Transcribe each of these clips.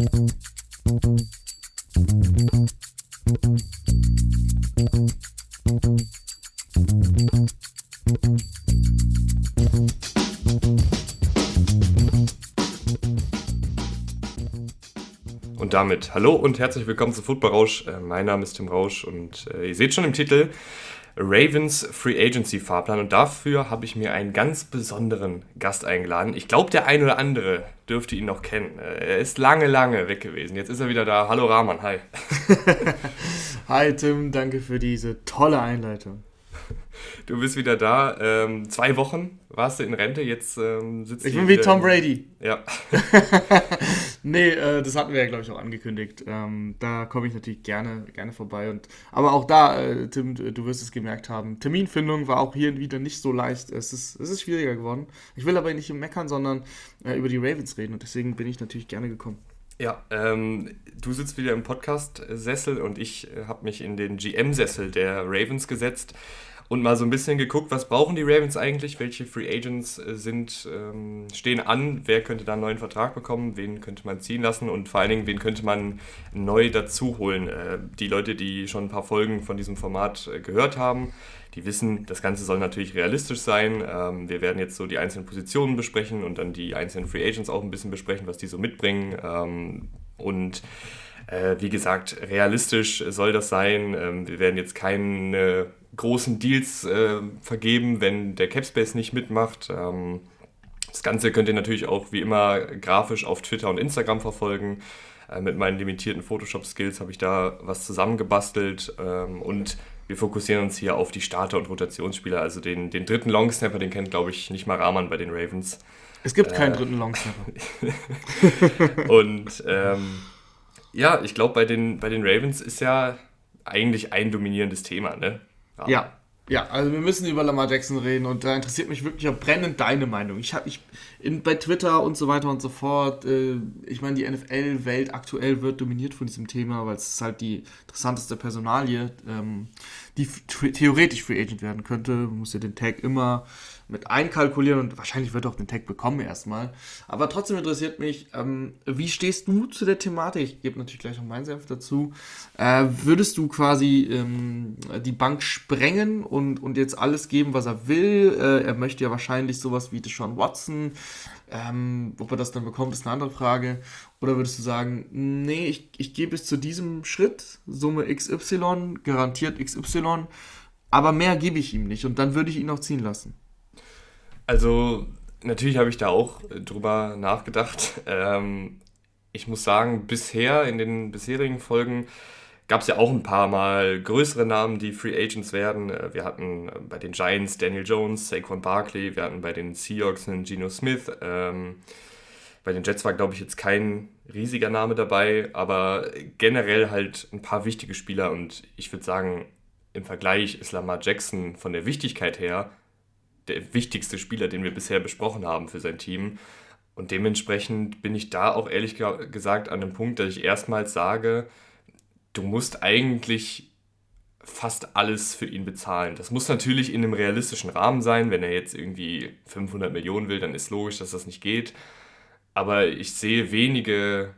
Und damit hallo und herzlich willkommen zu Football Rausch. Äh, mein Name ist Tim Rausch und äh, ihr seht schon im Titel Ravens Free Agency Fahrplan und dafür habe ich mir einen ganz besonderen Gast eingeladen. Ich glaube, der ein oder andere dürfte ihn noch kennen. Äh, er ist lange, lange weg gewesen. Jetzt ist er wieder da. Hallo Rahman, hi. hi Tim, danke für diese tolle Einleitung. Du bist wieder da. Ähm, zwei Wochen warst du in Rente, jetzt ähm, sitzt Ich bin wie Tom Brady. Ja. nee, äh, das hatten wir ja, glaube ich, auch angekündigt. Ähm, da komme ich natürlich gerne, gerne vorbei. Und, aber auch da, äh, Tim, du wirst es gemerkt haben, Terminfindung war auch hier wieder nicht so leicht. Es ist, es ist schwieriger geworden. Ich will aber nicht meckern, sondern äh, über die Ravens reden. Und deswegen bin ich natürlich gerne gekommen. Ja, ähm, du sitzt wieder im Podcast-Sessel und ich äh, habe mich in den GM-Sessel der Ravens gesetzt und mal so ein bisschen geguckt, was brauchen die Ravens eigentlich, welche Free Agents äh, sind, ähm, stehen an, wer könnte da einen neuen Vertrag bekommen, wen könnte man ziehen lassen und vor allen Dingen, wen könnte man neu dazu holen. Äh, die Leute, die schon ein paar Folgen von diesem Format äh, gehört haben, die wissen, das Ganze soll natürlich realistisch sein. Ähm, wir werden jetzt so die einzelnen Positionen besprechen und dann die einzelnen Free Agents auch ein bisschen besprechen, was die so mitbringen. Ähm, und äh, wie gesagt, realistisch soll das sein. Ähm, wir werden jetzt keine großen Deals äh, vergeben, wenn der Capspace nicht mitmacht. Ähm, das Ganze könnt ihr natürlich auch wie immer grafisch auf Twitter und Instagram verfolgen. Äh, mit meinen limitierten Photoshop-Skills habe ich da was zusammengebastelt ähm, und wir fokussieren uns hier auf die Starter- und Rotationsspieler. Also den, den dritten Longsnapper, den kennt, glaube ich, nicht mal Rahman bei den Ravens. Es gibt keinen äh, dritten Longsnapper. und ähm, ja, ich glaube, bei den, bei den Ravens ist ja eigentlich ein dominierendes Thema. Ne? Ja. ja. also wir müssen über Lamar Jackson reden und da interessiert mich wirklich auch brennend deine Meinung. Ich habe ich in, bei Twitter und so weiter und so fort, äh, ich meine, die NFL-Welt aktuell wird dominiert von diesem Thema, weil es ist halt die interessanteste Personalie, ähm, die theoretisch Free Agent werden könnte. Man muss ja den Tag immer mit einkalkulieren und wahrscheinlich wird auch den Tag bekommen erstmal. Aber trotzdem interessiert mich, ähm, wie stehst du zu der Thematik? Ich gebe natürlich gleich noch meinen Senf dazu. Äh, würdest du quasi ähm, die Bank sprengen und, und jetzt alles geben, was er will? Äh, er möchte ja wahrscheinlich sowas wie Deshaun Watson. Ähm, ob er das dann bekommt, ist eine andere Frage. Oder würdest du sagen, nee, ich, ich gehe bis zu diesem Schritt, Summe XY, garantiert XY, aber mehr gebe ich ihm nicht und dann würde ich ihn auch ziehen lassen? Also, natürlich habe ich da auch äh, drüber nachgedacht. Ähm, ich muss sagen, bisher in den bisherigen Folgen gab es ja auch ein paar Mal größere Namen, die Free Agents werden. Äh, wir hatten äh, bei den Giants Daniel Jones, Saquon Barkley, wir hatten bei den Seahawks einen Geno Smith. Ähm, bei den Jets war, glaube ich, jetzt kein riesiger Name dabei, aber generell halt ein paar wichtige Spieler und ich würde sagen, im Vergleich ist Lamar Jackson von der Wichtigkeit her der wichtigste Spieler, den wir bisher besprochen haben für sein Team. Und dementsprechend bin ich da auch ehrlich gesagt an dem Punkt, dass ich erstmals sage, du musst eigentlich fast alles für ihn bezahlen. Das muss natürlich in einem realistischen Rahmen sein. Wenn er jetzt irgendwie 500 Millionen will, dann ist logisch, dass das nicht geht. Aber ich sehe wenige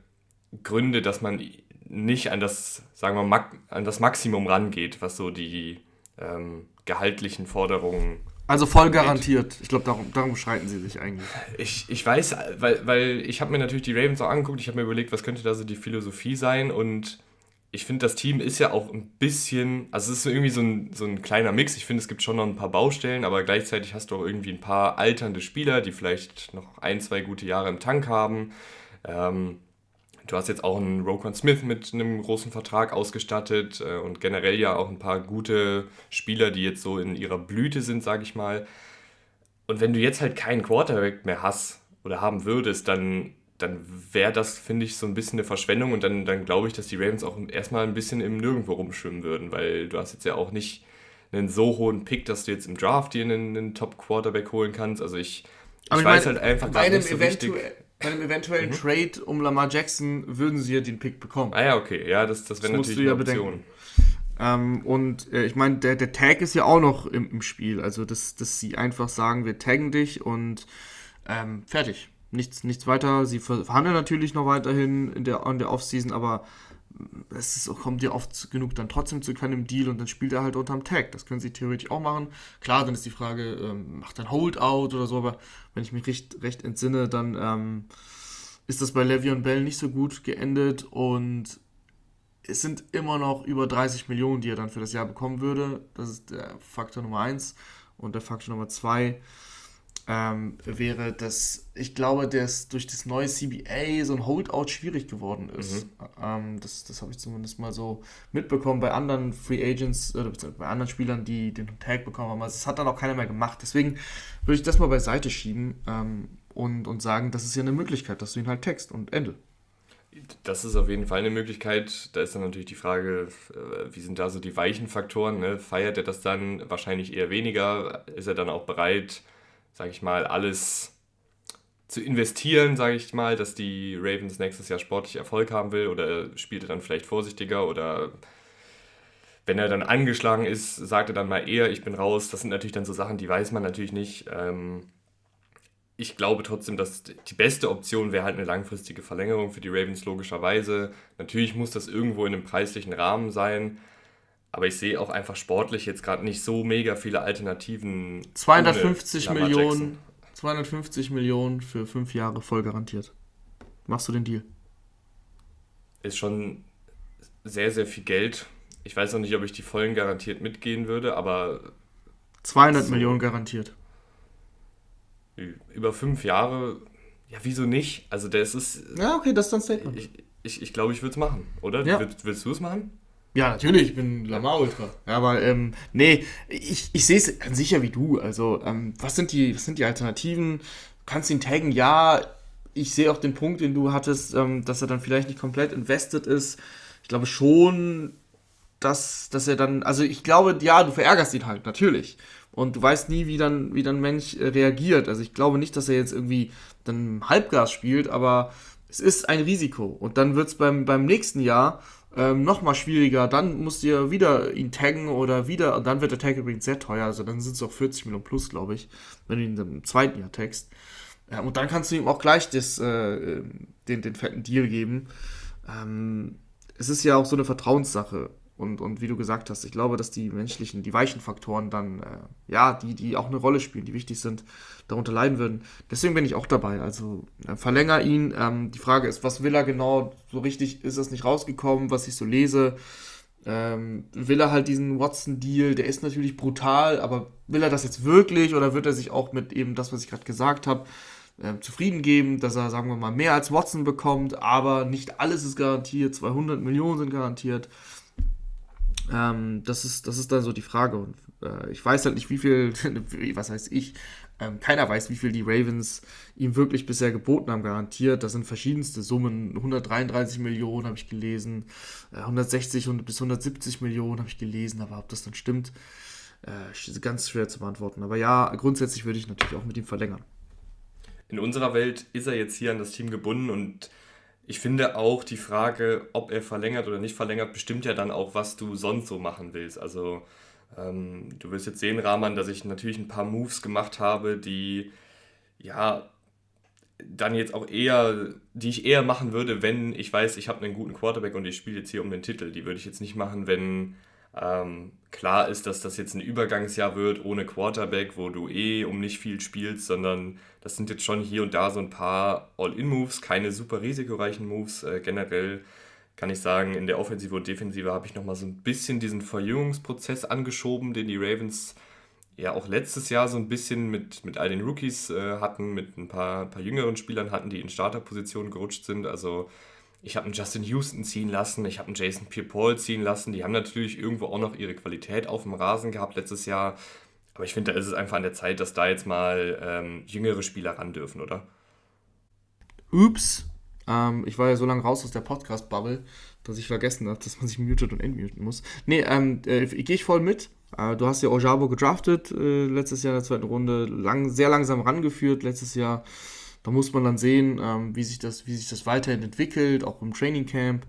Gründe, dass man nicht an das, sagen wir, an das Maximum rangeht, was so die ähm, gehaltlichen Forderungen also voll garantiert. Ich glaube, darum, darum schreiten sie sich eigentlich. Ich, ich weiß, weil, weil ich habe mir natürlich die Ravens auch angeguckt. Ich habe mir überlegt, was könnte da so die Philosophie sein. Und ich finde, das Team ist ja auch ein bisschen, also es ist irgendwie so ein, so ein kleiner Mix. Ich finde, es gibt schon noch ein paar Baustellen, aber gleichzeitig hast du auch irgendwie ein paar alternde Spieler, die vielleicht noch ein, zwei gute Jahre im Tank haben. Ähm, Du hast jetzt auch einen Rokon Smith mit einem großen Vertrag ausgestattet äh, und generell ja auch ein paar gute Spieler, die jetzt so in ihrer Blüte sind, sage ich mal. Und wenn du jetzt halt keinen Quarterback mehr hast oder haben würdest, dann, dann wäre das, finde ich, so ein bisschen eine Verschwendung und dann, dann glaube ich, dass die Ravens auch erstmal ein bisschen im Nirgendwo rumschwimmen würden, weil du hast jetzt ja auch nicht einen so hohen Pick, dass du jetzt im Draft dir einen, einen Top-Quarterback holen kannst. Also ich, ich, ich weiß meine, halt einfach bei nicht so richtig bei einem eventuellen mhm. Trade um Lamar Jackson würden sie ja den Pick bekommen. Ah ja, okay. Ja, das, das wäre natürlich eine Option. Ähm, und äh, ich meine, der, der Tag ist ja auch noch im, im Spiel. Also, dass, dass sie einfach sagen, wir taggen dich und ähm, fertig. nichts, nichts weiter. Sie verhandeln natürlich noch weiterhin in der, in der Offseason, aber es ist, kommt ja oft genug dann trotzdem zu keinem Deal und dann spielt er halt unterm Tag. Das können sie theoretisch auch machen. Klar, dann ist die Frage, ähm, macht er ein Holdout oder so, aber wenn ich mich recht, recht entsinne, dann ähm, ist das bei Le'Veon Bell nicht so gut geendet und es sind immer noch über 30 Millionen, die er dann für das Jahr bekommen würde. Das ist der Faktor Nummer 1 und der Faktor Nummer 2 ähm, wäre, dass ich glaube, dass durch das neue CBA so ein Holdout schwierig geworden ist. Mhm. Ähm, das das habe ich zumindest mal so mitbekommen bei anderen Free Agents oder bei anderen Spielern, die den Tag bekommen haben. Also das hat dann auch keiner mehr gemacht. Deswegen würde ich das mal beiseite schieben ähm, und, und sagen, das ist ja eine Möglichkeit, dass du ihn halt text und Ende. Das ist auf jeden Fall eine Möglichkeit. Da ist dann natürlich die Frage, äh, wie sind da so die weichen Faktoren? Ne? Feiert er das dann wahrscheinlich eher weniger? Ist er dann auch bereit, sage ich mal, alles zu investieren, sage ich mal, dass die Ravens nächstes Jahr sportlich Erfolg haben will oder spielt er dann vielleicht vorsichtiger oder wenn er dann angeschlagen ist, sagt er dann mal eher, ich bin raus. Das sind natürlich dann so Sachen, die weiß man natürlich nicht. Ähm, ich glaube trotzdem, dass die beste Option wäre halt eine langfristige Verlängerung für die Ravens logischerweise. Natürlich muss das irgendwo in einem preislichen Rahmen sein. Aber ich sehe auch einfach sportlich jetzt gerade nicht so mega viele Alternativen. 250 Millionen, 250 Millionen für fünf Jahre voll garantiert. Machst du den Deal? Ist schon sehr, sehr viel Geld. Ich weiß noch nicht, ob ich die vollen garantiert mitgehen würde, aber. 200 so Millionen garantiert. Über fünf Jahre, ja, wieso nicht? Also, das ist. Ja, okay, das ist dann Statement. Ich, ich, ich glaube, ich würde es machen, oder? Ja. Willst, willst du es machen? Ja, natürlich, ich bin Lamar Ultra. Ja, aber ähm, nee, ich, ich sehe es sicher wie du. Also, ähm, was, sind die, was sind die Alternativen? Kannst du ihn taggen? Ja, ich sehe auch den Punkt, den du hattest, ähm, dass er dann vielleicht nicht komplett invested ist. Ich glaube schon, dass, dass er dann, also ich glaube, ja, du verärgerst ihn halt, natürlich. Und du weißt nie, wie dann, wie dann Mensch äh, reagiert. Also ich glaube nicht, dass er jetzt irgendwie dann Halbgas spielt, aber es ist ein Risiko. Und dann wird es beim, beim nächsten Jahr ähm, mal schwieriger. Dann musst ja wieder ihn taggen oder wieder, und dann wird der Tag übrigens sehr teuer, also dann sind es auch 40 Millionen plus, glaube ich, wenn du ihn im zweiten Jahr taggst. Ja, und dann kannst du ihm auch gleich das, äh, den, den fetten Deal geben. Ähm, es ist ja auch so eine Vertrauenssache. Und, und wie du gesagt hast, ich glaube, dass die menschlichen, die weichen Faktoren dann, äh, ja, die, die auch eine Rolle spielen, die wichtig sind, darunter leiden würden. Deswegen bin ich auch dabei. Also äh, verlänger ihn. Ähm, die Frage ist, was will er genau? So richtig ist das nicht rausgekommen, was ich so lese. Ähm, will er halt diesen Watson-Deal, der ist natürlich brutal, aber will er das jetzt wirklich oder wird er sich auch mit eben das, was ich gerade gesagt habe, äh, zufrieden geben, dass er, sagen wir mal, mehr als Watson bekommt, aber nicht alles ist garantiert, 200 Millionen sind garantiert. Ähm, das, ist, das ist dann so die Frage. Und äh, ich weiß halt nicht, wie viel, was heißt ich, ähm, keiner weiß, wie viel die Ravens ihm wirklich bisher geboten haben, garantiert. Das sind verschiedenste Summen. 133 Millionen habe ich gelesen, äh, 160 bis 170 Millionen habe ich gelesen, aber ob das dann stimmt, äh, ist ganz schwer zu beantworten. Aber ja, grundsätzlich würde ich natürlich auch mit ihm verlängern. In unserer Welt ist er jetzt hier an das Team gebunden und ich finde auch die Frage, ob er verlängert oder nicht verlängert, bestimmt ja dann auch, was du sonst so machen willst. Also ähm, du wirst jetzt sehen, Rahman, dass ich natürlich ein paar Moves gemacht habe, die ja dann jetzt auch eher, die ich eher machen würde, wenn ich weiß, ich habe einen guten Quarterback und ich spiele jetzt hier um den Titel. Die würde ich jetzt nicht machen, wenn ähm, klar ist, dass das jetzt ein Übergangsjahr wird ohne Quarterback, wo du eh um nicht viel spielst, sondern das sind jetzt schon hier und da so ein paar All-In-Moves, keine super risikoreichen Moves. Äh, generell kann ich sagen, in der Offensive und Defensive habe ich nochmal so ein bisschen diesen Verjüngungsprozess angeschoben, den die Ravens ja auch letztes Jahr so ein bisschen mit, mit all den Rookies äh, hatten, mit ein paar, paar jüngeren Spielern hatten, die in Starterpositionen gerutscht sind. Also ich habe einen Justin Houston ziehen lassen, ich habe einen Jason Pierre-Paul ziehen lassen. Die haben natürlich irgendwo auch noch ihre Qualität auf dem Rasen gehabt letztes Jahr. Aber ich finde, da ist es einfach an der Zeit, dass da jetzt mal ähm, jüngere Spieler ran dürfen, oder? Ups. Ähm, ich war ja so lange raus aus der Podcast-Bubble, dass ich vergessen habe, dass man sich mutet und entmuten muss. Nee, ähm, äh, gehe ich voll mit. Äh, du hast ja Ojabo gedraftet äh, letztes Jahr in der zweiten Runde, lang, sehr langsam rangeführt letztes Jahr. Da muss man dann sehen, ähm, wie, sich das, wie sich das weiterhin entwickelt, auch im Training Camp.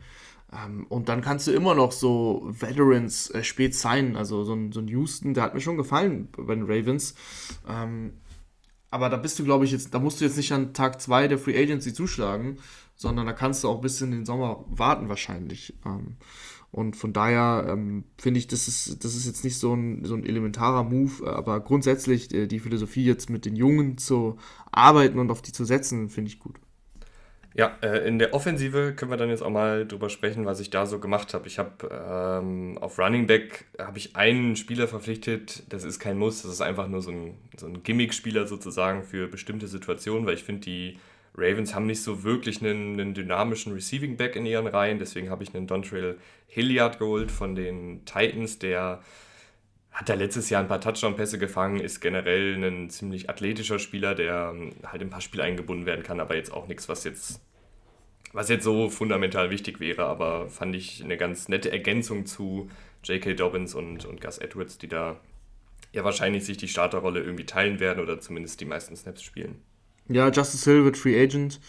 Ähm, und dann kannst du immer noch so Veterans äh, spät sein. Also so ein, so ein Houston, der hat mir schon gefallen bei den Ravens. Ähm, aber da bist du, glaube ich, jetzt, da musst du jetzt nicht an Tag 2 der Free Agency zuschlagen, sondern da kannst du auch bis in den Sommer warten wahrscheinlich. Und von daher ähm, finde ich, das ist, das ist jetzt nicht so ein, so ein elementarer Move, aber grundsätzlich äh, die Philosophie jetzt mit den Jungen zu arbeiten und auf die zu setzen, finde ich gut. Ja, äh, in der Offensive können wir dann jetzt auch mal drüber sprechen, was ich da so gemacht habe. Ich habe ähm, auf Running Back habe ich einen Spieler verpflichtet, das ist kein Muss, das ist einfach nur so ein, so ein Gimmick-Spieler sozusagen für bestimmte Situationen, weil ich finde, die Ravens haben nicht so wirklich einen, einen dynamischen Receiving Back in ihren Reihen, deswegen habe ich einen Dontrell Hilliard geholt von den Titans, der hat da letztes Jahr ein paar Touchdown-Pässe gefangen, ist generell ein ziemlich athletischer Spieler, der ähm, halt in ein paar Spiele eingebunden werden kann, aber jetzt auch nichts, was jetzt, was jetzt so fundamental wichtig wäre, aber fand ich eine ganz nette Ergänzung zu J.K. Dobbins und, und Gus Edwards, die da ja wahrscheinlich sich die Starterrolle irgendwie teilen werden oder zumindest die meisten Snaps spielen. Ja, Justice Hill wird Free Agent.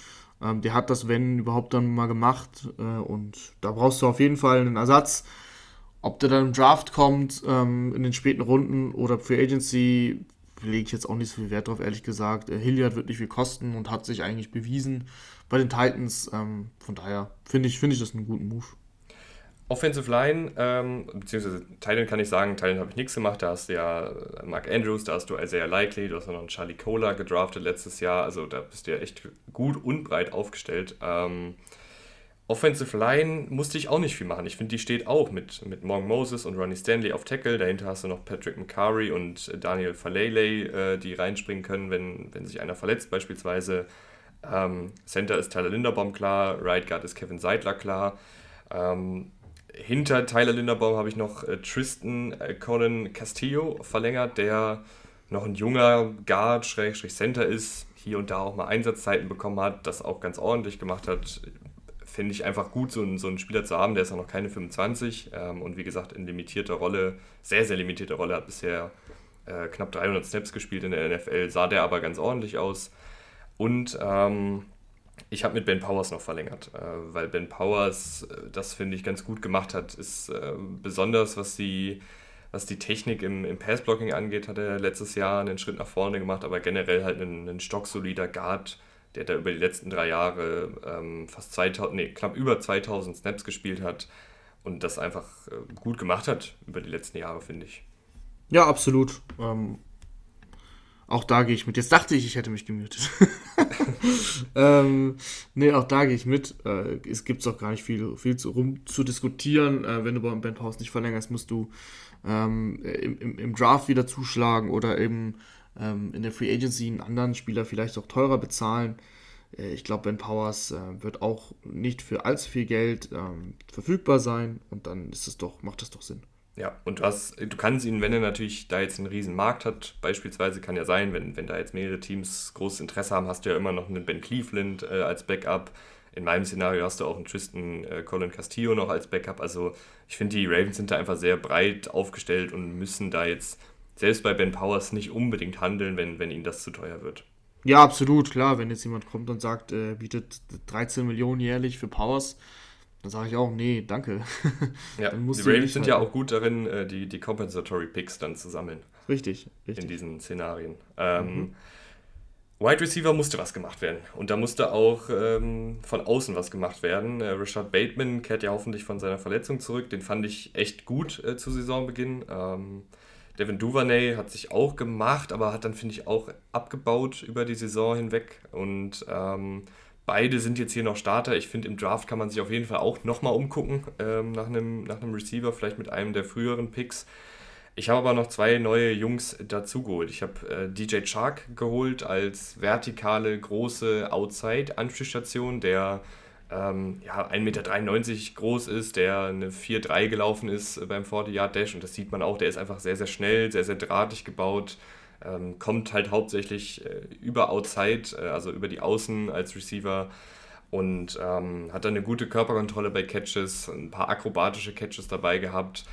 Ähm, der hat das, wenn überhaupt, dann mal gemacht. Äh, und da brauchst du auf jeden Fall einen Ersatz. Ob der dann im Draft kommt, ähm, in den späten Runden oder Free Agency, lege ich jetzt auch nicht so viel Wert drauf, ehrlich gesagt. Äh, Hilliard wird nicht viel kosten und hat sich eigentlich bewiesen bei den Titans. Ähm, von daher finde ich, find ich das einen guten Move. Offensive Line, ähm, beziehungsweise Thailand kann ich sagen, Thailand habe ich nichts gemacht. Da hast du ja Mark Andrews, da hast du Isaiah Likely, du hast noch einen Charlie Cola gedraftet letztes Jahr. Also da bist du ja echt gut und breit aufgestellt. Ähm, Offensive Line musste ich auch nicht viel machen. Ich finde, die steht auch mit, mit Morgan Moses und Ronnie Stanley auf Tackle. Dahinter hast du noch Patrick McCurry und Daniel Falele, äh, die reinspringen können, wenn, wenn sich einer verletzt beispielsweise. Ähm, Center ist Tyler Linderbaum klar, Right Guard ist Kevin Seidler klar. Ähm, hinter Tyler Linderbaum habe ich noch äh, Tristan äh, Conan Castillo verlängert, der noch ein junger Guard, Schrägstrich Center ist, hier und da auch mal Einsatzzeiten bekommen hat, das auch ganz ordentlich gemacht hat. Finde ich einfach gut, so einen, so einen Spieler zu haben, der ist auch noch keine 25 ähm, und wie gesagt in limitierter Rolle, sehr, sehr limitierter Rolle, hat bisher äh, knapp 300 Snaps gespielt in der NFL, sah der aber ganz ordentlich aus. Und ähm, ich habe mit Ben Powers noch verlängert, äh, weil Ben Powers äh, das, finde ich, ganz gut gemacht hat. Ist äh, besonders, was die, was die Technik im, im Passblocking angeht, hat er letztes Jahr einen Schritt nach vorne gemacht, aber generell halt ein, ein stocksolider Guard, der da über die letzten drei Jahre ähm, fast 2000, nee, knapp über 2000 Snaps gespielt hat und das einfach gut gemacht hat über die letzten Jahre, finde ich. Ja, absolut. Ähm, auch da gehe ich mit. Jetzt dachte ich, ich hätte mich gemutet. ähm, nee, auch da gehe ich mit. Äh, es gibt auch gar nicht viel, viel zu, rum zu diskutieren. Äh, wenn du beim Ben Pause nicht verlängerst, musst du ähm, im, im, im, Draft wieder zuschlagen oder eben ähm, in der Free Agency einen anderen Spieler vielleicht auch teurer bezahlen. Äh, ich glaube, Ben Powers äh, wird auch nicht für allzu viel Geld ähm, verfügbar sein und dann ist es doch, macht das doch Sinn. Ja, und du, du kannst ihn, wenn er natürlich da jetzt einen riesen Markt hat, beispielsweise kann ja sein, wenn, wenn da jetzt mehrere Teams großes Interesse haben, hast du ja immer noch einen Ben Cleveland äh, als Backup. In meinem Szenario hast du auch einen Tristan äh, Colin Castillo noch als Backup. Also ich finde, die Ravens sind da einfach sehr breit aufgestellt und müssen da jetzt selbst bei Ben Powers nicht unbedingt handeln, wenn, wenn ihnen das zu teuer wird. Ja, absolut, klar. Wenn jetzt jemand kommt und sagt, äh, bietet 13 Millionen jährlich für Powers, dann sage ich auch, nee, danke. Ja, die Ravens sind ja auch gut darin, äh, die, die Compensatory Picks dann zu sammeln. Richtig, richtig. In diesen Szenarien. Ähm, mhm. Wide Receiver musste was gemacht werden. Und da musste auch ähm, von außen was gemacht werden. Äh, Richard Bateman kehrt ja hoffentlich von seiner Verletzung zurück. Den fand ich echt gut äh, zu Saisonbeginn. Ähm, Devin Duvernay hat sich auch gemacht, aber hat dann, finde ich, auch abgebaut über die Saison hinweg. Und ähm, Beide sind jetzt hier noch Starter. Ich finde, im Draft kann man sich auf jeden Fall auch nochmal umgucken ähm, nach, einem, nach einem Receiver, vielleicht mit einem der früheren Picks. Ich habe aber noch zwei neue Jungs dazugeholt. Ich habe äh, DJ Chark geholt als vertikale, große Outside-Anspielstation, der ähm, ja, 1,93 Meter groß ist, der eine 4-3 gelaufen ist beim 40-Yard-Dash. Und das sieht man auch, der ist einfach sehr, sehr schnell, sehr, sehr drahtig gebaut. Ähm, kommt halt hauptsächlich äh, über Outside, äh, also über die Außen als Receiver und ähm, hat dann eine gute Körperkontrolle bei Catches, ein paar akrobatische Catches dabei gehabt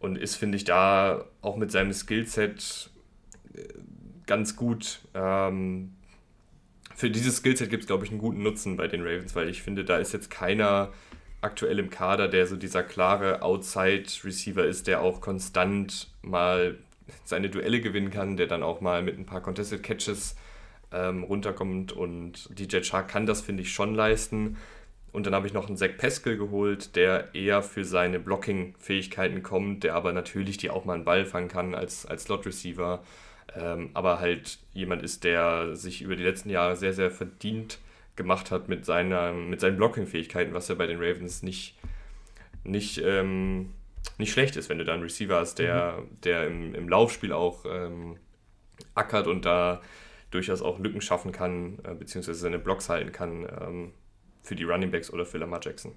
und ist, finde ich, da auch mit seinem Skillset äh, ganz gut. Ähm, für dieses Skillset gibt es, glaube ich, einen guten Nutzen bei den Ravens, weil ich finde, da ist jetzt keiner aktuell im Kader, der so dieser klare Outside-Receiver ist, der auch konstant mal seine Duelle gewinnen kann, der dann auch mal mit ein paar Contested Catches ähm, runterkommt und DJ Chark kann das, finde ich, schon leisten. Und dann habe ich noch einen Zach Peskel geholt, der eher für seine Blocking-Fähigkeiten kommt, der aber natürlich die auch mal einen Ball fangen kann als, als Slot-Receiver. Ähm, aber halt jemand ist, der sich über die letzten Jahre sehr, sehr verdient gemacht hat mit, seiner, mit seinen Blocking-Fähigkeiten, was ja bei den Ravens nicht, nicht, ähm, nicht schlecht ist, wenn du da einen Receiver hast, der, mhm. der im, im Laufspiel auch ähm, ackert und da durchaus auch Lücken schaffen kann, äh, beziehungsweise seine Blocks halten kann ähm, für die Running Backs oder für Lamar Jackson.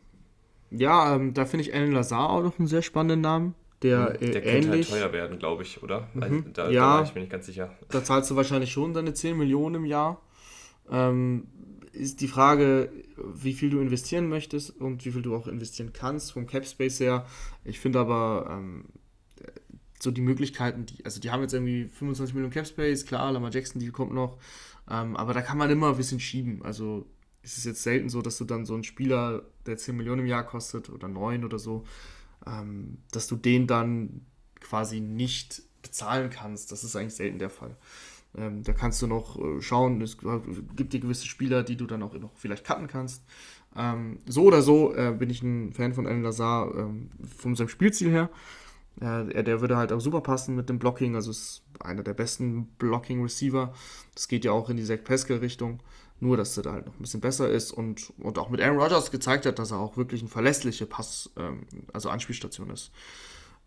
Ja, ähm, da finde ich Alan Lazar auch noch einen sehr spannenden Namen. Der, mhm, der äh, könnte halt teuer werden, glaube ich, oder? Mhm. Also, da, ja, da war ich mir nicht ganz sicher. Da zahlst du wahrscheinlich schon deine 10 Millionen im Jahr. Ähm, ist die Frage, wie viel du investieren möchtest und wie viel du auch investieren kannst vom Cap Space her. Ich finde aber ähm, so die Möglichkeiten, die, also die haben jetzt irgendwie 25 Millionen Cap Space, klar, Lamar Jackson Deal kommt noch, ähm, aber da kann man immer ein bisschen schieben. Also ist es jetzt selten so, dass du dann so einen Spieler, der 10 Millionen im Jahr kostet oder 9 oder so, ähm, dass du den dann quasi nicht bezahlen kannst. Das ist eigentlich selten der Fall. Ähm, da kannst du noch äh, schauen, es gibt dir gewisse Spieler, die du dann auch noch vielleicht cutten kannst. Ähm, so oder so äh, bin ich ein Fan von Alan Lazar ähm, von seinem Spielziel her. Äh, der würde halt auch super passen mit dem Blocking, also ist einer der besten Blocking-Receiver. Das geht ja auch in die Zach Peskel-Richtung, nur dass er da halt noch ein bisschen besser ist und, und auch mit Aaron Rodgers gezeigt hat, dass er auch wirklich eine verlässliche Pass, ähm, also Anspielstation ist.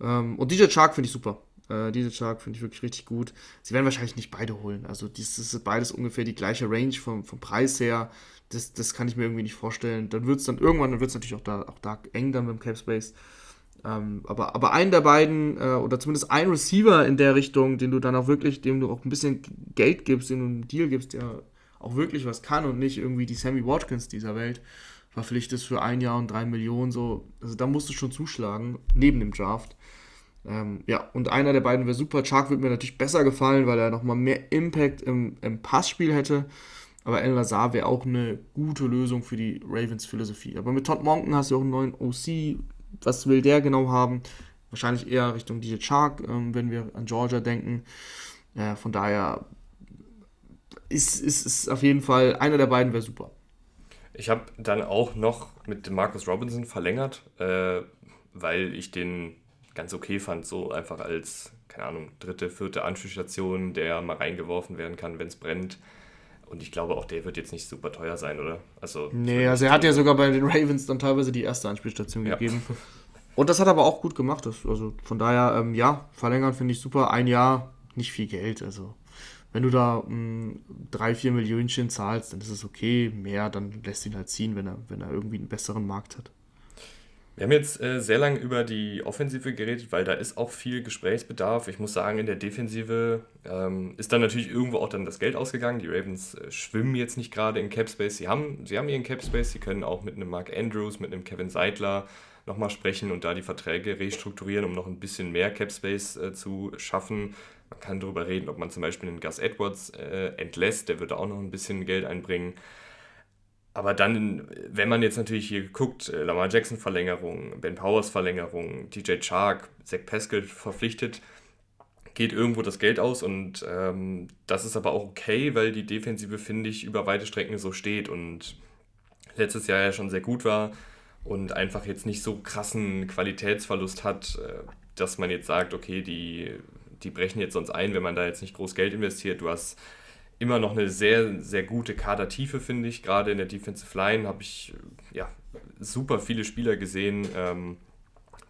Ähm, und DJ Shark finde ich super. Äh, DJ Shark finde ich wirklich richtig gut. Sie werden wahrscheinlich nicht beide holen. Also das ist beides ungefähr die gleiche Range vom, vom Preis her. Das, das kann ich mir irgendwie nicht vorstellen. Dann wird es dann irgendwann, dann wird es natürlich auch da, auch da eng dann dem Cap Space. Ähm, aber, aber einen der beiden, äh, oder zumindest ein Receiver in der Richtung, den du dann auch wirklich, dem du auch ein bisschen Geld gibst, den du einen Deal gibst, der auch wirklich was kann und nicht irgendwie die Sammy Watkins dieser Welt, verpflichtest für ein Jahr und drei Millionen, so, also da musst du schon zuschlagen, neben dem Draft. Ähm, ja, und einer der beiden wäre super. Chark würde mir natürlich besser gefallen, weil er nochmal mehr Impact im, im Passspiel hätte. Aber El Lazar wäre auch eine gute Lösung für die Ravens Philosophie. Aber mit Todd Monken hast du auch einen neuen OC, was will der genau haben? Wahrscheinlich eher Richtung DJ Chark, ähm, wenn wir an Georgia denken. Äh, von daher ist, ist, ist auf jeden Fall einer der beiden wäre super. Ich habe dann auch noch mit Marcus Robinson verlängert, äh, weil ich den ganz okay fand, so einfach als, keine Ahnung, dritte, vierte Anschlussstation, der mal reingeworfen werden kann, wenn es brennt. Und ich glaube, auch der wird jetzt nicht super teuer sein, oder? Also, nee, also er hat ja sogar bei den Ravens dann teilweise die erste Anspielstation ja. gegeben. Und das hat er aber auch gut gemacht. Also von daher, ähm, ja, verlängern finde ich super. Ein Jahr, nicht viel Geld. Also wenn du da mh, hm, drei, vier Millionen zahlst, dann ist es okay. Mehr, dann lässt ihn halt ziehen, wenn er, wenn er irgendwie einen besseren Markt hat. Wir haben jetzt äh, sehr lange über die Offensive geredet, weil da ist auch viel Gesprächsbedarf. Ich muss sagen, in der Defensive ähm, ist dann natürlich irgendwo auch dann das Geld ausgegangen. Die Ravens äh, schwimmen jetzt nicht gerade in Cap Space. Sie haben, sie haben ihren Cap Space. Sie können auch mit einem Mark Andrews, mit einem Kevin Seidler nochmal sprechen und da die Verträge restrukturieren, um noch ein bisschen mehr Cap Space äh, zu schaffen. Man kann darüber reden, ob man zum Beispiel einen Gus Edwards äh, entlässt. Der würde auch noch ein bisschen Geld einbringen. Aber dann, wenn man jetzt natürlich hier guckt, äh, Lamar Jackson Verlängerung, Ben Powers Verlängerung, DJ Chark, Zach Pascal verpflichtet, geht irgendwo das Geld aus und ähm, das ist aber auch okay, weil die Defensive, finde ich, über weite Strecken so steht und letztes Jahr ja schon sehr gut war und einfach jetzt nicht so krassen Qualitätsverlust hat, äh, dass man jetzt sagt, okay, die, die brechen jetzt sonst ein, wenn man da jetzt nicht groß Geld investiert. Du hast immer noch eine sehr, sehr gute Kadertiefe, finde ich. Gerade in der Defensive Line habe ich ja, super viele Spieler gesehen ähm,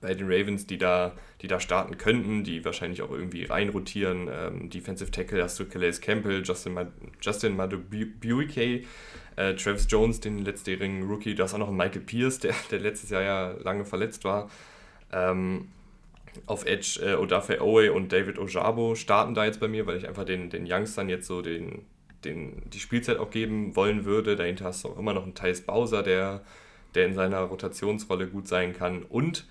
bei den Ravens, die da, die da starten könnten, die wahrscheinlich auch irgendwie reinrotieren. Ähm, Defensive Tackle hast du Calais Campbell, Justin, Mad Justin Madubuike, äh, Travis Jones, den letztjährigen Rookie. Du hast auch noch Michael Pierce, der, der letztes Jahr ja lange verletzt war. Ähm, auf Edge äh, Odafe Owe und David Ojabo starten da jetzt bei mir, weil ich einfach den, den Youngstern jetzt so den, den, die Spielzeit auch geben wollen würde. Dahinter hast du auch immer noch einen Thais Bowser, der, der in seiner Rotationsrolle gut sein kann. Und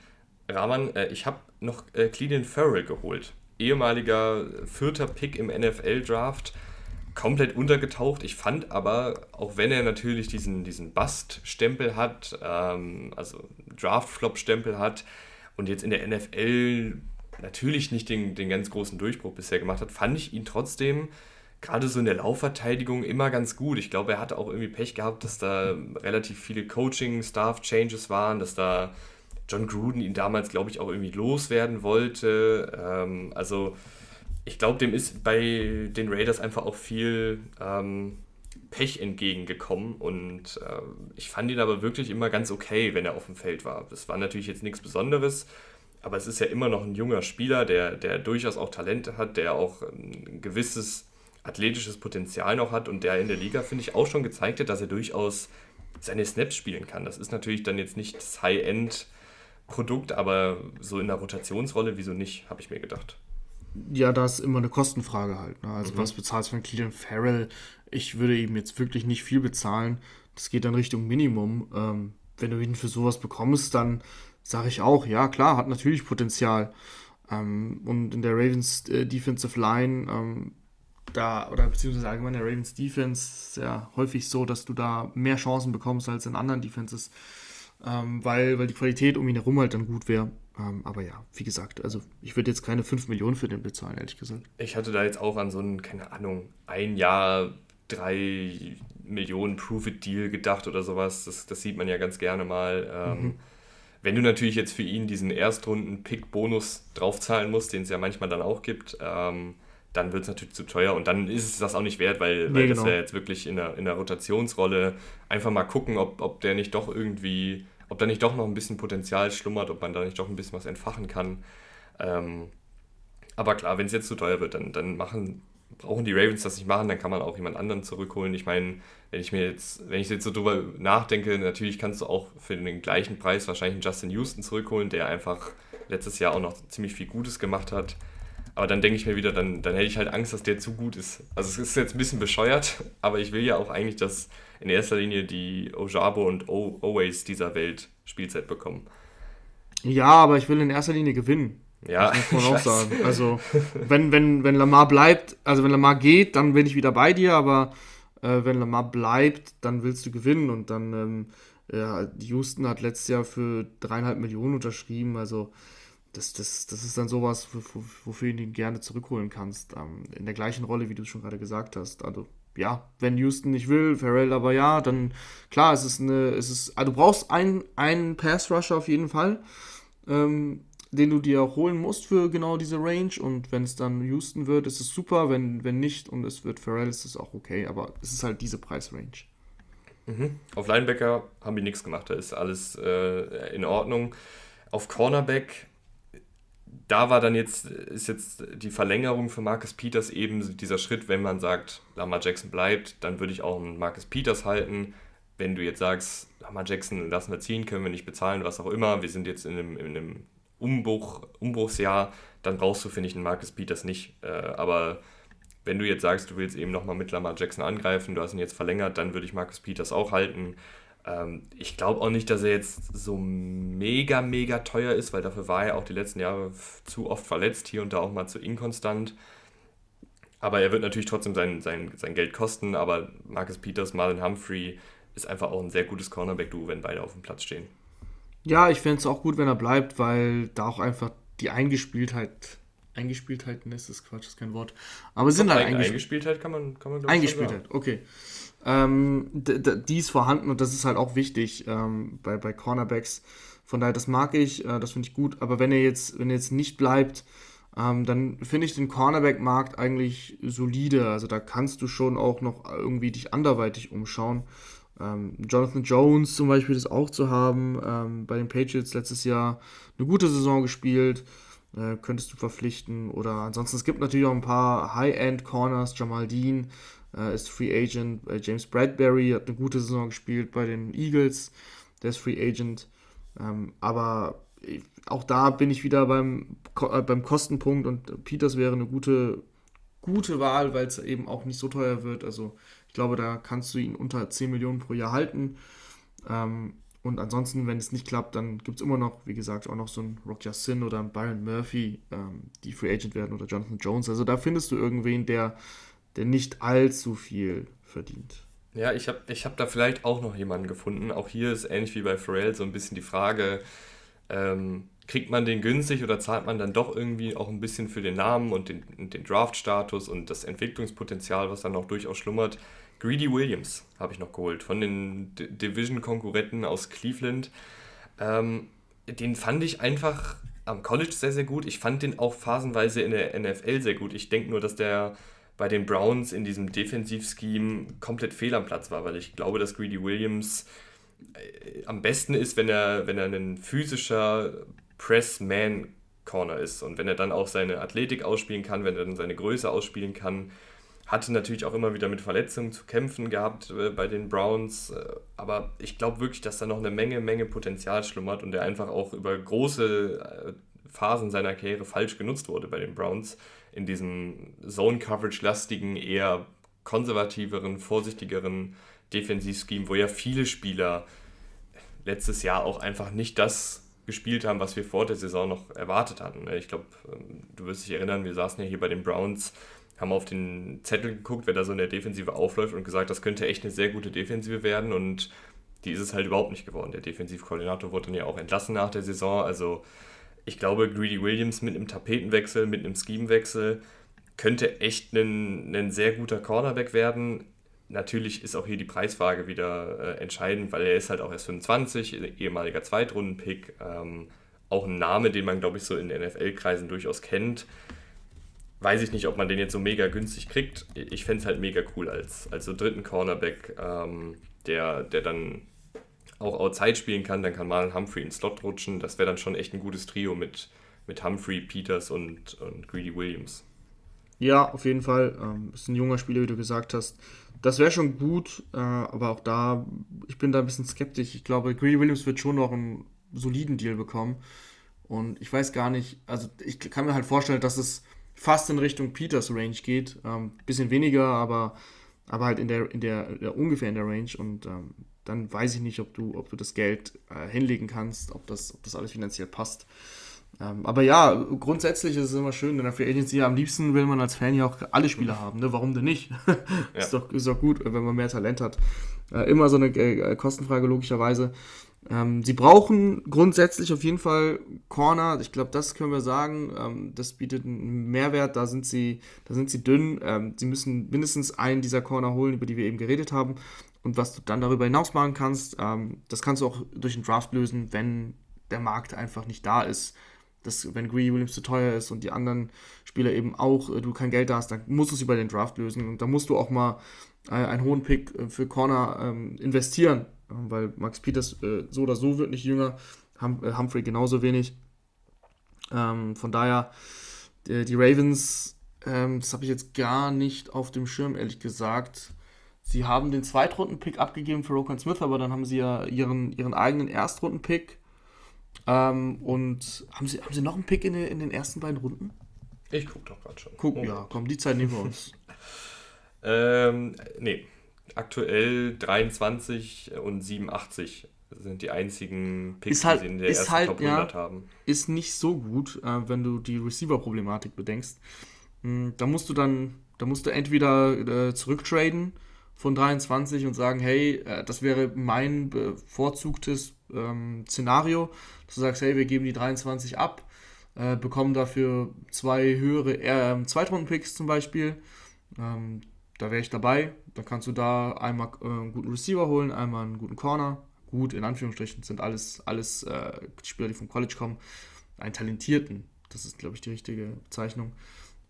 Rahman, äh, ich habe noch äh, Cleveland Farrell geholt. Ehemaliger vierter Pick im NFL-Draft. Komplett untergetaucht. Ich fand aber, auch wenn er natürlich diesen, diesen Bust-Stempel hat, ähm, also Draft-Flop-Stempel hat, und jetzt in der NFL natürlich nicht den, den ganz großen Durchbruch bisher gemacht hat, fand ich ihn trotzdem gerade so in der Laufverteidigung immer ganz gut. Ich glaube, er hatte auch irgendwie Pech gehabt, dass da relativ viele Coaching-Staff-Changes waren, dass da John Gruden ihn damals, glaube ich, auch irgendwie loswerden wollte. Ähm, also ich glaube, dem ist bei den Raiders einfach auch viel ähm, Pech entgegengekommen und äh, ich fand ihn aber wirklich immer ganz okay, wenn er auf dem Feld war. Das war natürlich jetzt nichts Besonderes, aber es ist ja immer noch ein junger Spieler, der, der durchaus auch Talente hat, der auch ein gewisses athletisches Potenzial noch hat und der in der Liga, finde ich, auch schon gezeigt hat, dass er durchaus seine Snaps spielen kann. Das ist natürlich dann jetzt nicht das High-End-Produkt, aber so in der Rotationsrolle, wieso nicht, habe ich mir gedacht. Ja, da ist immer eine Kostenfrage halt. Ne? Also, mhm. was bezahlst du von Cleveland Farrell? Ich würde ihm jetzt wirklich nicht viel bezahlen. Das geht dann Richtung Minimum. Ähm, wenn du ihn für sowas bekommst, dann sage ich auch, ja, klar, hat natürlich Potenzial. Ähm, und in der Ravens äh, Defensive Line, ähm, da, oder beziehungsweise allgemein der Ravens Defense, ist ja häufig so, dass du da mehr Chancen bekommst als in anderen Defenses, ähm, weil, weil die Qualität um ihn herum halt dann gut wäre. Ähm, aber ja, wie gesagt, also ich würde jetzt keine 5 Millionen für den bezahlen, ehrlich gesagt. Ich hatte da jetzt auch an so einen, keine Ahnung, ein Jahr, drei Millionen Proof-It-Deal gedacht oder sowas. Das, das sieht man ja ganz gerne mal. Ähm, mhm. Wenn du natürlich jetzt für ihn diesen Erstrunden-Pick-Bonus draufzahlen musst, den es ja manchmal dann auch gibt, ähm, dann wird es natürlich zu teuer und dann ist es das auch nicht wert, weil, weil nee, genau. das ja jetzt wirklich in der, in der Rotationsrolle einfach mal gucken, ob, ob der nicht doch irgendwie, ob da nicht doch noch ein bisschen Potenzial schlummert, ob man da nicht doch ein bisschen was entfachen kann. Ähm, aber klar, wenn es jetzt zu teuer wird, dann, dann machen, brauchen die Ravens das nicht machen, dann kann man auch jemand anderen zurückholen. Ich meine, wenn ich mir jetzt, wenn ich jetzt so drüber nachdenke, natürlich kannst du auch für den gleichen Preis wahrscheinlich einen Justin Houston zurückholen, der einfach letztes Jahr auch noch ziemlich viel Gutes gemacht hat. Aber dann denke ich mir wieder, dann, dann hätte ich halt Angst, dass der zu gut ist. Also es ist jetzt ein bisschen bescheuert, aber ich will ja auch eigentlich, dass in erster Linie die Ojabo und Always dieser Welt Spielzeit bekommen. Ja, aber ich will in erster Linie gewinnen. Ja, das muss man auch sagen. Also, wenn, wenn, wenn Lamar bleibt, also wenn Lamar geht, dann bin ich wieder bei dir, aber äh, wenn Lamar bleibt, dann willst du gewinnen und dann, ähm, ja, Houston hat letztes Jahr für dreieinhalb Millionen unterschrieben, also das, das, das ist dann sowas, wofür du ihn gerne zurückholen kannst. Ähm, in der gleichen Rolle, wie du es schon gerade gesagt hast. Also, ja, wenn Houston nicht will, Farrell aber ja, dann klar, es ist eine, es ist, also du brauchst einen, einen Pass-Rusher auf jeden Fall, ähm, den du dir auch holen musst für genau diese Range. Und wenn es dann Houston wird, ist es super. Wenn, wenn nicht und es wird Farrell, ist es auch okay. Aber es ist halt diese Preisrange. Mhm. Auf Linebacker haben die nichts gemacht, da ist alles äh, in Ordnung. Auf Cornerback da war dann jetzt, ist jetzt die Verlängerung für Marcus Peters eben dieser Schritt, wenn man sagt, Lamar Jackson bleibt, dann würde ich auch einen Marcus Peters halten. Wenn du jetzt sagst, Lamar Jackson lassen wir ziehen, können wir nicht bezahlen, was auch immer, wir sind jetzt in einem, in einem Umbruch, Umbruchsjahr, dann brauchst du, finde ich, einen Marcus Peters nicht. Äh, aber wenn du jetzt sagst, du willst eben nochmal mit Lamar Jackson angreifen, du hast ihn jetzt verlängert, dann würde ich Marcus Peters auch halten. Ähm, ich glaube auch nicht, dass er jetzt so mega, mega teuer ist, weil dafür war er auch die letzten Jahre zu oft verletzt, hier und da auch mal zu inkonstant. Aber er wird natürlich trotzdem sein, sein, sein Geld kosten. Aber Marcus Peters, Marlon Humphrey ist einfach auch ein sehr gutes Cornerback-Duo, wenn beide auf dem Platz stehen. Ja, ich fände es auch gut, wenn er bleibt, weil da auch einfach die Eingespieltheit Eingespieltheit, ne, ist das Quatsch, ist kein Wort. Aber sind halt eingespielt. Eingespieltheit kann man, kann man Eingespieltheit, okay. Ähm, die ist vorhanden und das ist halt auch wichtig ähm, bei, bei Cornerbacks. Von daher, das mag ich, äh, das finde ich gut. Aber wenn er jetzt, wenn er jetzt nicht bleibt, ähm, dann finde ich den Cornerback-Markt eigentlich solide. Also da kannst du schon auch noch irgendwie dich anderweitig umschauen. Ähm, Jonathan Jones zum Beispiel ist auch zu haben. Ähm, bei den Patriots letztes Jahr eine gute Saison gespielt. Äh, könntest du verpflichten. Oder ansonsten, es gibt natürlich auch ein paar High-End-Corners, Jamal Dean äh, ist Free Agent. Äh, James Bradbury hat eine gute Saison gespielt bei den Eagles, der ist Free Agent. Ähm, aber auch da bin ich wieder beim, äh, beim Kostenpunkt und Peters wäre eine gute, gute Wahl, weil es eben auch nicht so teuer wird. Also ich glaube, da kannst du ihn unter 10 Millionen pro Jahr halten. Ähm, und ansonsten, wenn es nicht klappt, dann gibt es immer noch, wie gesagt, auch noch so einen Rock Sin oder einen Byron Murphy, ähm, die Free Agent werden oder Jonathan Jones. Also da findest du irgendwen, der der nicht allzu viel verdient. Ja, ich habe ich hab da vielleicht auch noch jemanden gefunden. Auch hier ist ähnlich wie bei Pharrell so ein bisschen die Frage, Ähm, kriegt man den günstig oder zahlt man dann doch irgendwie auch ein bisschen für den Namen und den, den Draft-Status und das Entwicklungspotenzial, was dann noch durchaus schlummert? Greedy Williams habe ich noch geholt, von den Division-Konkurrenten aus Cleveland. Ähm, den fand ich einfach am College sehr, sehr gut. Ich fand den auch phasenweise in der NFL sehr gut. Ich denke nur, dass der bei den Browns in diesem Defensivscheme komplett fehl am Platz war, weil ich glaube, dass Greedy Williams äh, am besten ist, wenn er, wenn er ein physischer Press-Man-Corner ist und wenn er dann auch seine Athletik ausspielen kann, wenn er dann seine Größe ausspielen kann. Hatte natürlich auch immer wieder mit Verletzungen zu kämpfen gehabt äh, bei den Browns, äh, aber ich glaube wirklich, dass da noch eine Menge, Menge Potenzial schlummert und der einfach auch über große Phasen seiner Karriere falsch genutzt wurde bei den Browns in diesem Zone-Coverage-lastigen, eher konservativeren, vorsichtigeren Defensivscheme, wo ja viele Spieler letztes Jahr auch einfach nicht das gespielt haben, was wir vor der Saison noch erwartet hatten. Ich glaube, ähm, du wirst dich erinnern, wir saßen ja hier bei den Browns, haben auf den Zettel geguckt, wer da so in der Defensive aufläuft und gesagt, das könnte echt eine sehr gute Defensive werden und die ist es halt überhaupt nicht geworden. Der Defensivkoordinator wurde dann ja auch entlassen nach der Saison. Also ich glaube, Greedy Williams mit einem Tapetenwechsel, mit einem Schemewechsel könnte echt ein, ein sehr guter Cornerback werden natürlich ist auch hier die Preisfrage wieder äh, entscheidend, weil er ist halt auch erst 25, ehemaliger Zweitrunden-Pick, ähm, auch ein Name, den man, glaube ich, so in NFL-Kreisen durchaus kennt. Weiß ich nicht, ob man den jetzt so mega günstig kriegt. Ich fände es halt mega cool als, als so dritten Cornerback, ähm, der, der dann auch Outside spielen kann. Dann kann Marlon Humphrey in Slot rutschen. Das wäre dann schon echt ein gutes Trio mit, mit Humphrey, Peters und, und Greedy Williams. Ja, auf jeden Fall. Ähm, ist ein junger Spieler, wie du gesagt hast. Das wäre schon gut, äh, aber auch da, ich bin da ein bisschen skeptisch. Ich glaube, Greedy Williams wird schon noch einen soliden Deal bekommen. Und ich weiß gar nicht, also ich kann mir halt vorstellen, dass es fast in Richtung Peters Range geht. Ähm, bisschen weniger, aber, aber halt in der, in der, der ungefähr in der Range. Und ähm, dann weiß ich nicht, ob du, ob du das Geld äh, hinlegen kannst, ob das, ob das alles finanziell passt. Ähm, aber ja, grundsätzlich ist es immer schön, der Free Agency am liebsten will man als Fan ja auch alle Spieler haben. Ne? Warum denn nicht? ja. ist, doch, ist doch gut, wenn man mehr Talent hat. Äh, immer so eine äh, Kostenfrage, logischerweise. Ähm, sie brauchen grundsätzlich auf jeden Fall Corner. Ich glaube, das können wir sagen. Ähm, das bietet einen Mehrwert. Da sind sie, da sind sie dünn. Ähm, sie müssen mindestens einen dieser Corner holen, über die wir eben geredet haben. Und was du dann darüber hinaus machen kannst, ähm, das kannst du auch durch einen Draft lösen, wenn der Markt einfach nicht da ist dass wenn Greedy Williams zu teuer ist und die anderen Spieler eben auch, äh, du kein Geld hast, dann musst du sie bei den Draft lösen und da musst du auch mal äh, einen hohen Pick äh, für Corner ähm, investieren, weil Max Peters äh, so oder so wird nicht jünger, hum äh, Humphrey genauso wenig. Ähm, von daher, die, die Ravens, ähm, das habe ich jetzt gar nicht auf dem Schirm, ehrlich gesagt. Sie haben den Zweitrunden-Pick abgegeben für Rokan Smith, aber dann haben sie ja ihren, ihren eigenen Erstrunden-Pick ähm, und haben Sie, haben Sie noch einen Pick in, in den ersten beiden Runden? Ich gucke doch gerade schon. Gucken, ja, komm, die Zeit nehmen wir uns. ähm, nee. Aktuell 23 und 87 sind die einzigen Picks, halt, die sie in der ersten halt, Top 100 ja, haben. Ist nicht so gut, äh, wenn du die Receiver-Problematik bedenkst. Mhm, da musst du dann, da musst du entweder äh, zurücktraden von 23 und sagen, hey, äh, das wäre mein bevorzugtes ähm, Szenario, du sagst, hey, wir geben die 23 ab, äh, bekommen dafür zwei höhere äh, Zweitrunden-Picks zum Beispiel. Ähm, da wäre ich dabei. Dann kannst du da einmal äh, einen guten Receiver holen, einmal einen guten Corner. Gut, in Anführungsstrichen sind alles, alles äh, Spieler, die vom College kommen. Einen talentierten, das ist, glaube ich, die richtige Bezeichnung.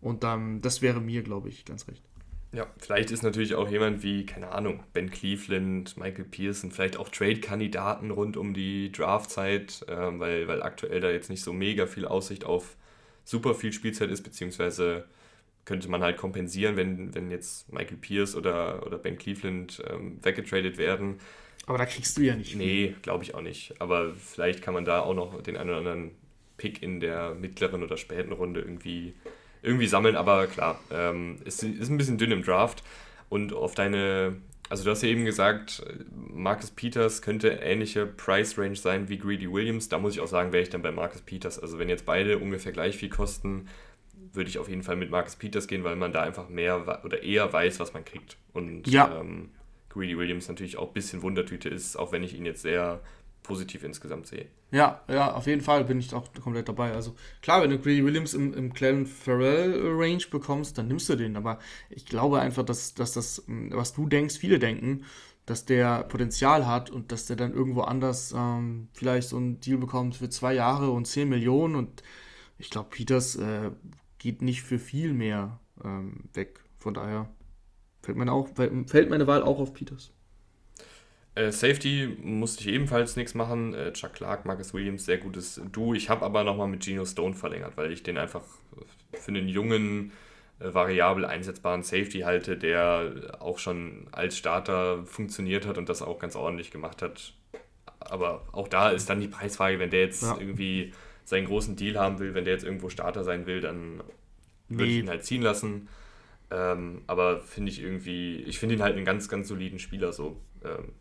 Und dann, das wäre mir, glaube ich, ganz recht. Ja, vielleicht ist natürlich auch jemand wie, keine Ahnung, Ben Cleveland, Michael Pearson, vielleicht auch Trade-Kandidaten rund um die Draftzeit, äh, weil, weil aktuell da jetzt nicht so mega viel Aussicht auf super viel Spielzeit ist, beziehungsweise könnte man halt kompensieren, wenn, wenn jetzt Michael Pierce oder, oder Ben Cleveland ähm, weggetradet werden. Aber da kriegst du ja nicht. Nee, glaube ich auch nicht. Aber vielleicht kann man da auch noch den einen oder anderen Pick in der mittleren oder späten Runde irgendwie irgendwie sammeln, aber klar, ähm, es ist ein bisschen dünn im Draft. Und auf deine, also du hast ja eben gesagt, Marcus Peters könnte ähnliche Price Range sein wie Greedy Williams. Da muss ich auch sagen, wäre ich dann bei Marcus Peters. Also wenn jetzt beide ungefähr gleich viel kosten, würde ich auf jeden Fall mit Marcus Peters gehen, weil man da einfach mehr oder eher weiß, was man kriegt. Und ja. ähm, Greedy Williams natürlich auch ein bisschen Wundertüte ist, auch wenn ich ihn jetzt sehr positiv insgesamt sehe. Ja, ja, auf jeden Fall bin ich auch komplett dabei. Also klar, wenn du Greedy Williams im, im Clellan Farrell Range bekommst, dann nimmst du den. Aber ich glaube einfach, dass, dass das, was du denkst, viele denken, dass der Potenzial hat und dass der dann irgendwo anders ähm, vielleicht so einen Deal bekommt für zwei Jahre und 10 Millionen. Und ich glaube, Peters äh, geht nicht für viel mehr ähm, weg. Von daher fällt meine, auch, fällt meine Wahl auch auf Peters. Äh, Safety musste ich ebenfalls nichts machen. Äh, Chuck Clark, Marcus Williams, sehr gutes Du. Ich habe aber nochmal mit Geno Stone verlängert, weil ich den einfach für einen jungen, äh, variabel einsetzbaren Safety halte, der auch schon als Starter funktioniert hat und das auch ganz ordentlich gemacht hat. Aber auch da ist dann die Preisfrage, wenn der jetzt ja. irgendwie seinen großen Deal haben will, wenn der jetzt irgendwo Starter sein will, dann würde nee. ich ihn halt ziehen lassen. Ähm, aber finde ich irgendwie, ich finde ihn halt einen ganz, ganz soliden Spieler so. Ähm,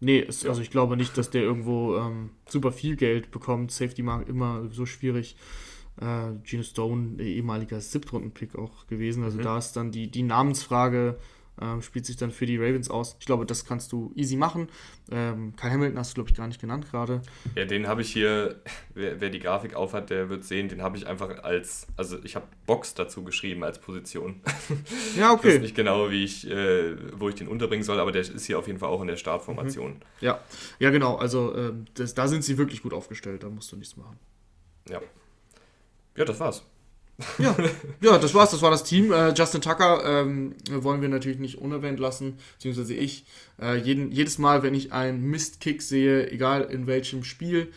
Nee, es, ja. also ich glaube nicht, dass der irgendwo ähm, super viel Geld bekommt. Safety Mark immer so schwierig. Äh, Gene Stone, ehemaliger Siebtrunden-Pick auch gewesen. Also mhm. da ist dann die, die Namensfrage ähm, spielt sich dann für die Ravens aus. Ich glaube, das kannst du easy machen. Ähm, Kyle Hamilton hast du, glaube ich, gar nicht genannt gerade. Ja, den habe ich hier, wer, wer, die Grafik aufhat, der wird sehen, den habe ich einfach als, also ich habe Box dazu geschrieben als Position. Ja, okay. Ich weiß nicht genau, wie ich, äh, wo ich den unterbringen soll, aber der ist hier auf jeden Fall auch in der Startformation. Mhm. Ja, ja genau, also äh, das, da sind sie wirklich gut aufgestellt, da musst du nichts machen. Ja. Ja, das war's. Ja, ja, das war's. Das war das Team. Äh, Justin Tucker ähm, wollen wir natürlich nicht unerwähnt lassen, beziehungsweise ich. Äh, jeden, jedes Mal, wenn ich einen Mistkick sehe, egal in welchem Spiel,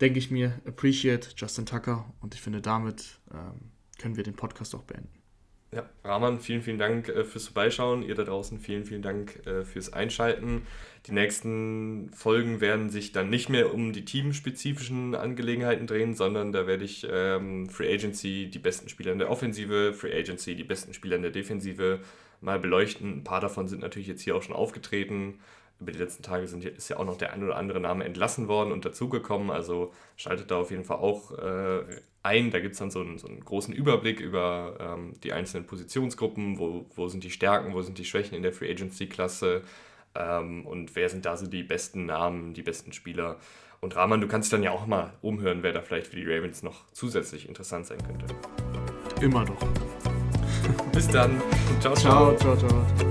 denke ich mir, appreciate Justin Tucker. Und ich finde, damit ähm, können wir den Podcast auch beenden. Ja, Rahman, vielen, vielen Dank äh, fürs Vorbeischauen. Ihr da draußen, vielen, vielen Dank äh, fürs Einschalten. Die nächsten Folgen werden sich dann nicht mehr um die teamspezifischen Angelegenheiten drehen, sondern da werde ich ähm, Free Agency, die besten Spieler in der Offensive, Free Agency, die besten Spieler in der Defensive mal beleuchten. Ein paar davon sind natürlich jetzt hier auch schon aufgetreten. Über die letzten Tage sind, ist ja auch noch der ein oder andere Name entlassen worden und dazugekommen. Also schaltet da auf jeden Fall auch äh, ein. Da gibt es dann so einen, so einen, großen Überblick über ähm, die einzelnen Positionsgruppen, wo, wo sind die Stärken, wo sind die Schwächen in der Free Agency-Klasse ähm, und wer sind da so die besten Namen, die besten Spieler. Und Rahman, du kannst dann ja auch mal umhören, wer da vielleicht für die Ravens noch zusätzlich interessant sein könnte. Immer doch. Bis dann. ciao, ciao. ciao, ciao, ciao.